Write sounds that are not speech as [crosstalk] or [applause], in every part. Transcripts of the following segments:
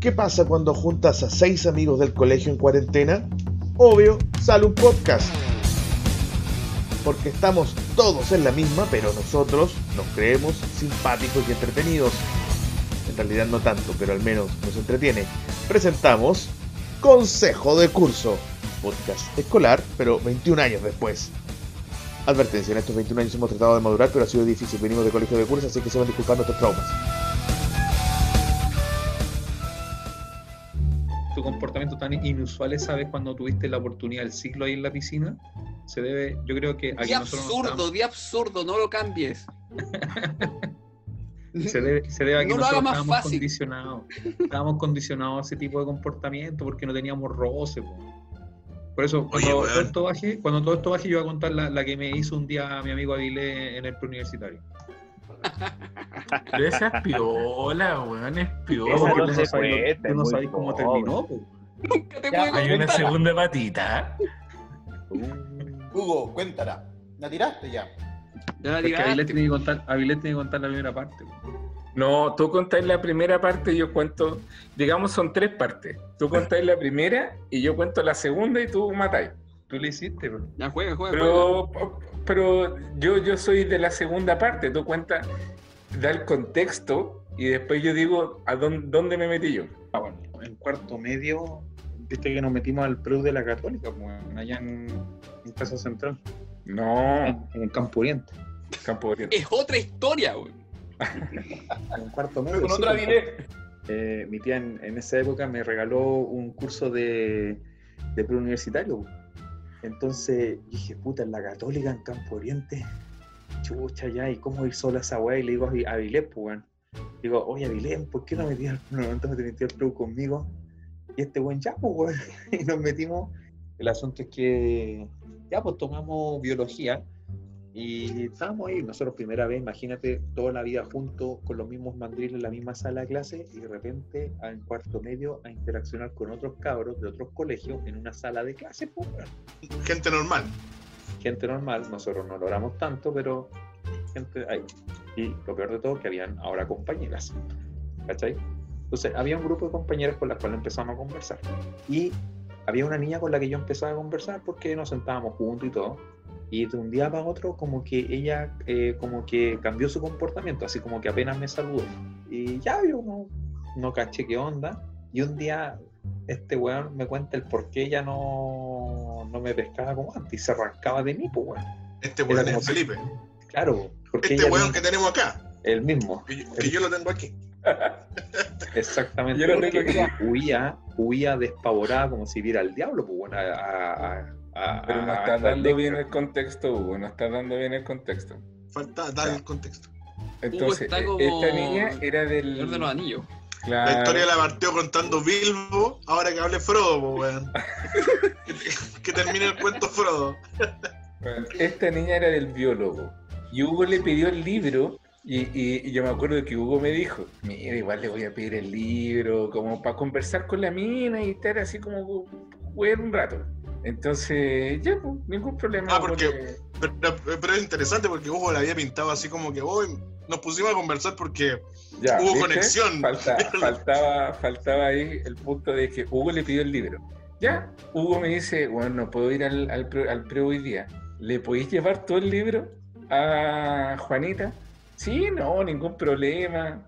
¿Qué pasa cuando juntas a seis amigos del colegio en cuarentena? Obvio, sale un podcast. Porque estamos todos en la misma, pero nosotros nos creemos simpáticos y entretenidos. En realidad no tanto, pero al menos nos entretiene. Presentamos Consejo de Curso, podcast escolar, pero 21 años después. Advertencia, en estos 21 años hemos tratado de madurar, pero ha sido difícil. Venimos de colegio de curso, así que se van disculpando estos traumas. Tu comportamiento tan inusual esa vez cuando tuviste la oportunidad del ciclo ahí en la piscina, se debe, yo creo que... Di absurdo, di absurdo, no lo cambies. [laughs] se debe, se debe a que No lo haga nosotros más estábamos fácil. condicionados. Estábamos condicionados a ese tipo de comportamiento porque no teníamos roce. po. Por eso, Oye, cuando, todo esto baje, cuando todo esto baje, yo voy a contar la, la que me hizo un día mi amigo Avilé en el preuniversitario. Pero esa es piola, weón, es piola. No se sabes cómo pobre. terminó. po. Nunca te Ya, puedo Hay una segunda patita. Hugo, cuéntala. ¿La tiraste ya? Ya la Porque tiraste. Avilés tiene que contar, Avilés tiene que contar la primera parte. po. No, tú contáis la primera parte y yo cuento, digamos son tres partes. Tú contáis la primera y yo cuento la segunda y tú matáis. Tú lo hiciste, po. Ya juega, juega, juega. Pero, pero yo, yo soy de la segunda parte, tú cuentas, da el contexto y después yo digo a dónde, dónde me metí yo. Ah, bueno, en cuarto medio, viste que nos metimos al Preu de la Católica, pues, allá en, en Casa Central, No, en, en el Campo Oriente. Campo Oriente. Es otra historia, güey. [laughs] En cuarto medio. Con sí, otra pues, vine. eh, mi tía en, en esa época me regaló un curso de, de preuniversitario. Entonces dije, puta, en la Católica, en Campo Oriente, chucha ya, ¿y cómo ir sola esa weá? Y le digo a Avilés, pues, weón. Digo, oye, Avilés, ¿por qué no metías al no, te metí Preu conmigo? Y este weón, ya, pues, weón. [laughs] Y nos metimos. El asunto es que, ya, pues, tomamos biología. Y estábamos ahí, nosotros primera vez, imagínate, toda la vida juntos, con los mismos mandriles en la misma sala de clase, y de repente, a- en cuarto medio, a interaccionar con otros cabros de otros colegios en una sala de clase, weón. Gente normal. gente normal, nosotros no logramos tanto, pero gente ahí. Y lo peor de todo, que habían ahora compañeras, ¿cachai? Entonces, había un grupo de compañeras con las cuales empezamos a conversar. Y había una niña con la que yo empezaba a conversar porque nos sentábamos juntos y todo. Y de un día para otro, como que ella, eh, como que cambió su comportamiento, así como que apenas me saludó. Y ya yo no, no caché qué onda. Y un día, este weón me cuenta el por qué ella no, no me pescaba como antes y se arrancaba de mí, pues weón. Este weón es si- Felipe. Claro, porque Este weón no- que tenemos acá. el mismo, Que yo, que yo lo tengo aquí. [laughs] exactamente. Yo lo tengo aquí. huía, huía despavorada como si viera al diablo, pues bueno, a, a- a- Pero no a- está a- dando bien el contexto, Hugo, no está dando bien el contexto. Falta dar el contexto. Entonces, está e- como esta niña era del... Señor de los Anillos. Claro. La historia la partió contando Bilbo, ahora que hable Frodo, weón. que, [laughs] que termine el cuento Frodo. Bueno, Esta niña era del biólogo. Y Hugo le pidió el libro. Y, y- y yo me acuerdo que Hugo me dijo: Mira, igual le voy a pedir el libro, como para conversar con la mina y estar así como jugar un rato. Entonces, ya, pues, ningún problema. Ah, porque- Pero, pero es interesante porque Hugo la había pintado así como que hoy nos pusimos a conversar porque Ya, hubo ¿viste? conexión. Falta- [laughs] faltaba, faltaba ahí el punto de que Hugo le pidió el libro. Ya, Hugo me dice, bueno, no puedo ir al, al, pre, al pre hoy día. ¿Le podéis llevar todo el libro a Juanita? Sí, no, ningún problema.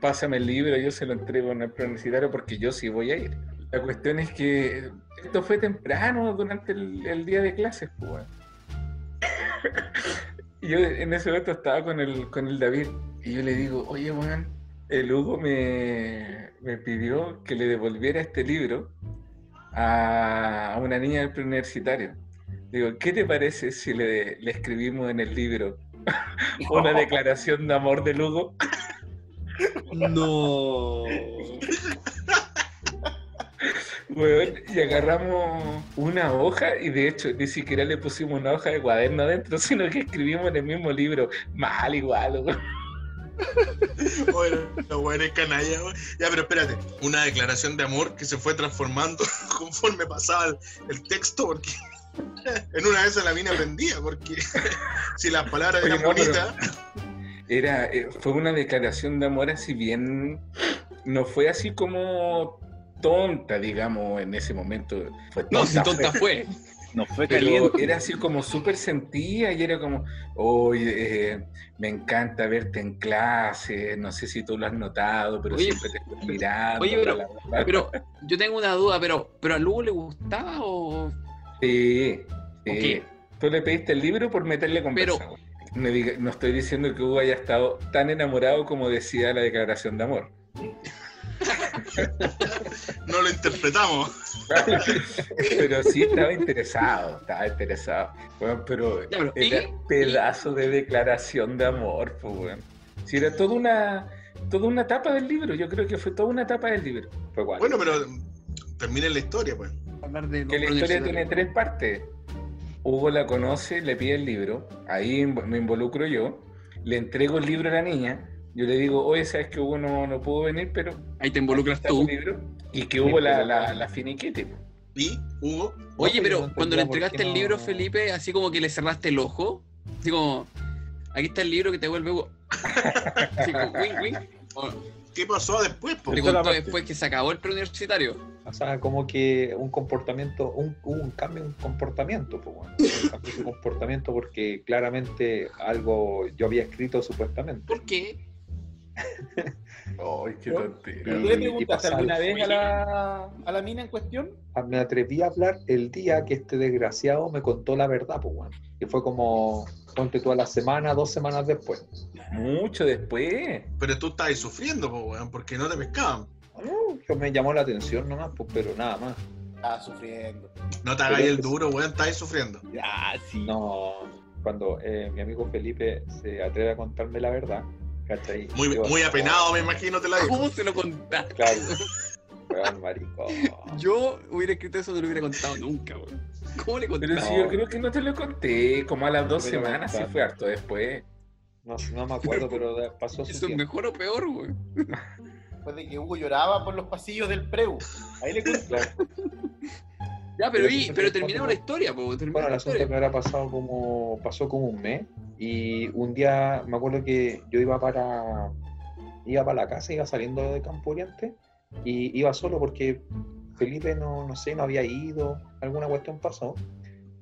Pásame el libro, yo se lo entrego en el preuniversitario porque yo sí voy a ir. La cuestión es que esto fue temprano durante el, el día de clases, pues. weón. Y yo en ese momento estaba con el, con el David y yo le digo, oye, weón, el Hugo me, me pidió que le devolviera este libro a, a una niña del preuniversitario. Digo, ¿qué te parece si le, le escribimos en el libro [laughs] una declaración de amor del Hugo? No. [laughs] Weón, y agarramos una hoja y de hecho ni siquiera le pusimos una hoja de cuaderno adentro, [laughs] sino que escribimos en el mismo libro. Mal igual, weón. [laughs] Bueno, los weones canalla, weón. Ya, pero espérate. Una declaración de amor que se fue transformando [laughs] conforme pasaba el, el texto, porque en una vez la mina aprendía, porque si las palabras Oye, eran no, bonitas, Era, eh, fue una declaración de amor así bien no fue así como tonta, digamos, en ese momento. Fue No, si tonta, tonta fue. No fue Pero caliente. era así como súper sentida y era como, oye, eh, me encanta verte en clase, no sé si tú lo has notado, pero Oye, siempre te estoy mirando. oye, pero- bla, bla, bla". Pero yo tengo una duda, pero, pero a Lugo le gustaba o. Sí, sí. Tú le pediste el libro por meterle conversa. Pero- no, diga- no estoy diciendo que Hugo haya estado tan enamorado como decía la declaración de amor. No lo interpretamos. pero sí estaba interesado, estaba interesado. Bueno, pero Ya, pero, era ¿y? pedazo de declaración de amor, pues, weón. Si era toda una, toda una etapa del libro, yo creo que fue toda una etapa del libro. Bueno, pero termine la historia, pues. Hablar de Que la historia tiene tres partes. Hugo la conoce, le pide el libro, ahí me involucro yo, le entrego el libro a la niña, yo le digo, oye, sabes que Hugo no, no pudo venir, pero Ahí te involucras tú. libro, y que Hugo la, la, la finiquite. po. Y Hugo, Oye, No, pero no cuando le entregaste el no- libro, Felipe, así como que le cerraste el ojo, así como, aquí está el libro que te vuelve Hugo. [laughs] Así como, wing, wing. ¿qué pasó después, po? te contó después que se acabó el preuniversitario. O sea, como que un comportamiento, un, hubo un cambio en comportamiento, pues bueno. Un cambio en comportamiento porque claramente algo yo había escrito supuestamente. ¿Por qué? [laughs] Ay, qué ¿No? tontera. ¿Tú le preguntaste alguna vez a la, a la mina en cuestión? Ah, Me atreví a hablar el día que este desgraciado me contó la verdad, pues bueno. Que fue como, ponte tú a la semana, dos semanas después. Mucho después. Pero tú estabas sufriendo, po, weón, porque no te pescaban. No, que me llamó la atención nomás, pues, pero nada más. Estaba sufriendo. No te hagáis el duro, weón, estabas sufriendo. Ah, sí. No, cuando eh, mi amigo Felipe se atreve a contarme la verdad, ¿cachai? Muy, Yo muy así apenado, me imagino, te la digo. ¿Cómo se lo contaste? Claro, weón, marico. Yo hubiera escrito eso, no lo hubiera contado nunca, weón. ¿Cómo le Pero contaste? si yo creo que no te lo conté, como a las dos Pero semanas, sí fue harto después. No, no me acuerdo, pero pasó su ¿Eso es mejor o peor, weón? Después de que Hugo lloraba por los pasillos del preu. Ahí le conté. Ya, pero, eso pero terminemos la historia, po, Bueno, el la asunto que habrá pasado como, pasó como un mes y un día me acuerdo que yo iba para, iba para la casa, iba saliendo de Campo Oriente y iba solo porque Felipe no, no sé, no había ido, alguna cuestión pasó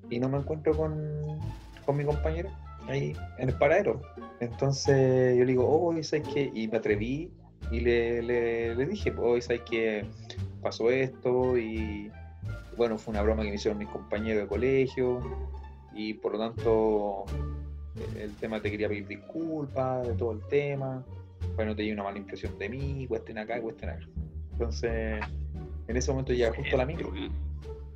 y no me encuentro con, con mi compañero ahí en el paradero. Entonces yo le digo, oh, ¿sabes qué? Y me atreví y le, le, le dije, oh, ¿sabes qué? Pasó esto y bueno, fue una broma que me hicieron mis compañeros de colegio y por lo tanto eh, el tema te quería pedir disculpas de todo el tema, para no te una mala impresión de mí, cuesten acá, cuesten acá. Entonces, en ese momento llega justo la micro,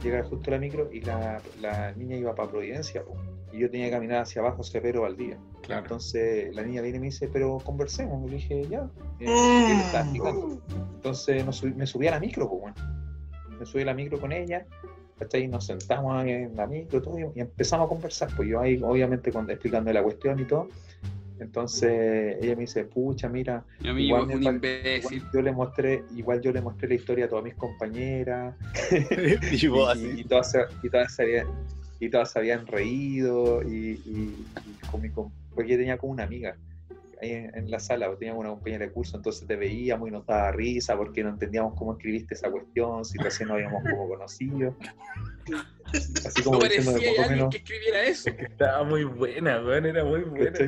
llega justo la micro y la, la niña iba para Providencia, po, y yo tenía que caminar hacia abajo Cepero al día. Claro. Entonces la niña viene y me dice, pero conversemos. Le dije, ya. Eh, ¿qué le estaba explicando? Entonces subí- me subí a la micro, pues bueno. Me subí a la micro con ella, ¿cachai? Nos sentamos en la micro todo, y empezamos a conversar. Pues yo ahí, obviamente, cuando, explicando la cuestión y todo. Entonces ella me dice, pucha, mira, Igual me igual yo le mostré, igual yo le mostré la historia a todas mis compañeras [laughs] Y y, y todas, se, y, todas se habían, y todas se habían reído y, y- y con mi porque yo tenía como una amiga ahí en, en la sala, teníamos una compañera de curso, entonces te veíamos y nos daba risa porque no entendíamos cómo escribiste esa cuestión, si recién nos habíamos como conocido. [laughs] Así No como diciendo parecía de poco alguien menos. que escribiera eso. Es que estaba muy buena, weón, era muy buena. [laughs]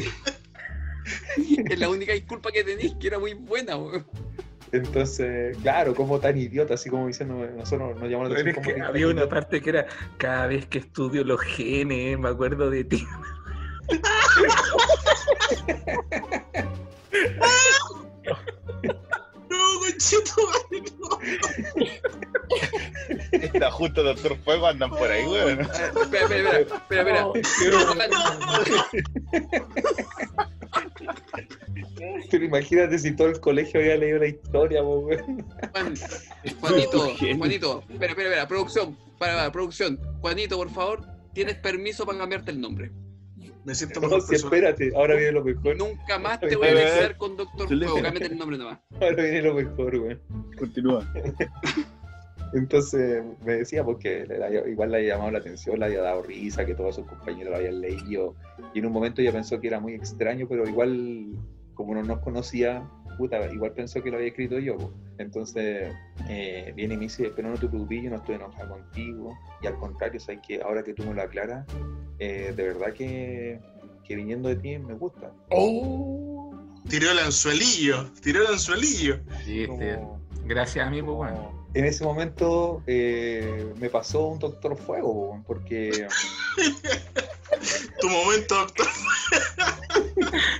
Es la única disculpa que tenéis, que era muy buena, weón. Entonces, claro, como tan idiota, así como diciendo, nosotros nos llamamos la atención es como que que- había una parte que era cada vez que estudio los genes, me acuerdo de ti. [laughs] Está justo Doctor Fuego, andan por ahí, weón. Espera, espera, espera, espera, espera. [laughs] Pero imagínate si todo el colegio había leído la historia, weón. Juan, [laughs] Juanito. Juanito, espera, espera, espera, producción, para, para, producción. Juanito, por favor, tienes permiso para cambiarte el nombre. Me siento No, persona. espérate, ahora viene lo mejor. Nunca más te voy a mezclar con Doctor. Fuego, cámbiate el nombre nomás. Ahora viene lo mejor, weón. Continúa. [laughs] Entonces me decía porque igual le había llamado la atención, le había dado risa, que todos sus compañeros lo habían leído. Y en un momento ella pensó que era muy extraño, pero igual, como no nos conocía, puta, igual pensó que lo había escrito yo. po. Entonces eh, viene y me dice, pero no te preocupes, yo no estoy enojado contigo. Y al contrario, sabes que ahora que tú me lo aclaras, eh, de verdad que, que viniendo de ti me gusta. ¡Oh! Tiró el anzuelillo, tiró el anzuelillo. Sí, este, Como- gracias a mí, pues bueno. En ese momento eh, me pasó un doctor fuego, po, porque [laughs] Tu momento, doctor.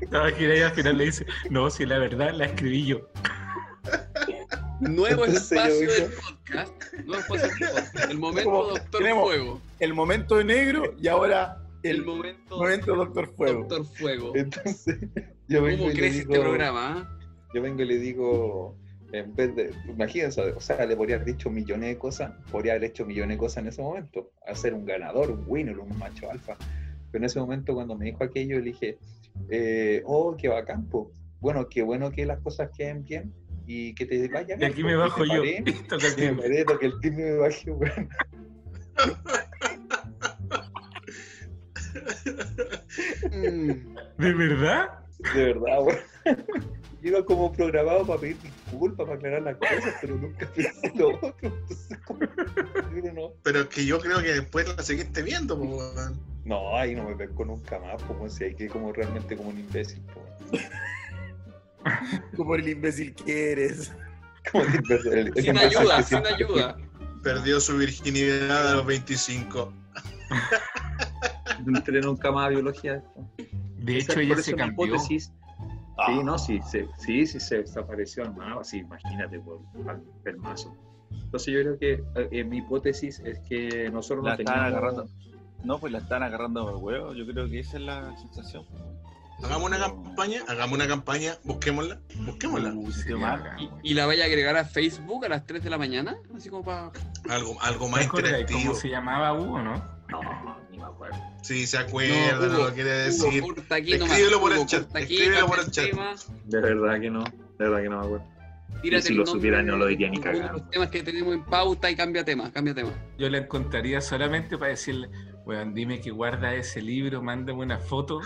Estaba gira y al final le dice, no, si la verdad la escribí yo. Nuevo Entonces yo espacio vengo- del podcast. Nuevo espacio del podcast. El [laughs] momento Como Doctor Fuego. El momento de negro y ahora El, el, momento, momento Doctor Fuego. Doctor Fuego. entonces yo vengo ¿Cómo y le crece digo, este programa? ah? yo vengo y le digo, en vez de, imagínense, o sea, le podría haber dicho millones de cosas, podría haber hecho millones de cosas en ese momento, hacer un ganador, un winner, un macho alfa. Pero en ese momento cuando me dijo aquello, le dije, eh, oh, qué bacán, po. Bueno, qué bueno que las cosas queden bien y que te vaya Y bien. aquí me que bajo yo. paré, [laughs] que me paré, toqué el y me weón. Mm. ¿De verdad? De verdad, weón. Yo iba como programado para pedir disculpas, para aclarar las cosas, pero nunca pensé lo otro. Entonces, como, pero no. Pero es que yo creo que después la seguiste viendo, po. No, ahí no me pesco nunca más, como si hay que como realmente como un imbécil. po. Como el imbécil que eres. Como imbécil. el- el Sin imbécil ayuda, sin ayuda. Perdió su virginidad a los 25. No entré nunca más a biología. De hecho, ella se cambió. hipótesis- Ah. Sí, no, sí, se, sí, sí, se desapareció al mapa, sí, imagínate, por el mazo. Entonces yo creo que eh, eh, mi hipótesis es que nosotros La no teníamos... agarrando. No, pues la están agarrando por huevo. Yo creo que esa es la sensación. Hagamos una campaña, hagamos una campaña, busquémosla, busquémosla. Uh, ¿Y, la vaya a agregar a Facebook a las 3 de la mañana? Así como para. Algo, algo ¿Te más interactivo. ¿Cómo se llamaba Hugo, no? Acuerdo. Si se acuerda, no, Hugo, lo quiere Hugo, decir. aquí. Escríbelo por el chat, escríbelo por el chat. De verdad que no, de verdad que no me acuerdo. tírate Y si lo supiera, no lo diría ni cagando. los temas que tenemos en pauta y cambia tema, cambia tema. Yo la encontraría solamente para decirle, weón, dime que guarda ese libro, mándame una foto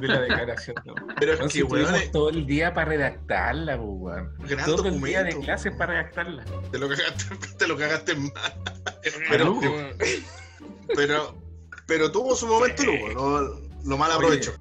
de la declaración. de amor". [laughs] Pero es No, que, si weón, todo el día para redactarla, pues, weón. gran Todo el día de clases para redactarla. Te lo cagaste, [laughs] te lo cagaste mal. Pero, Pero, pero, pero tuvo su momento, Lugo, lo, lo mal aprovechó.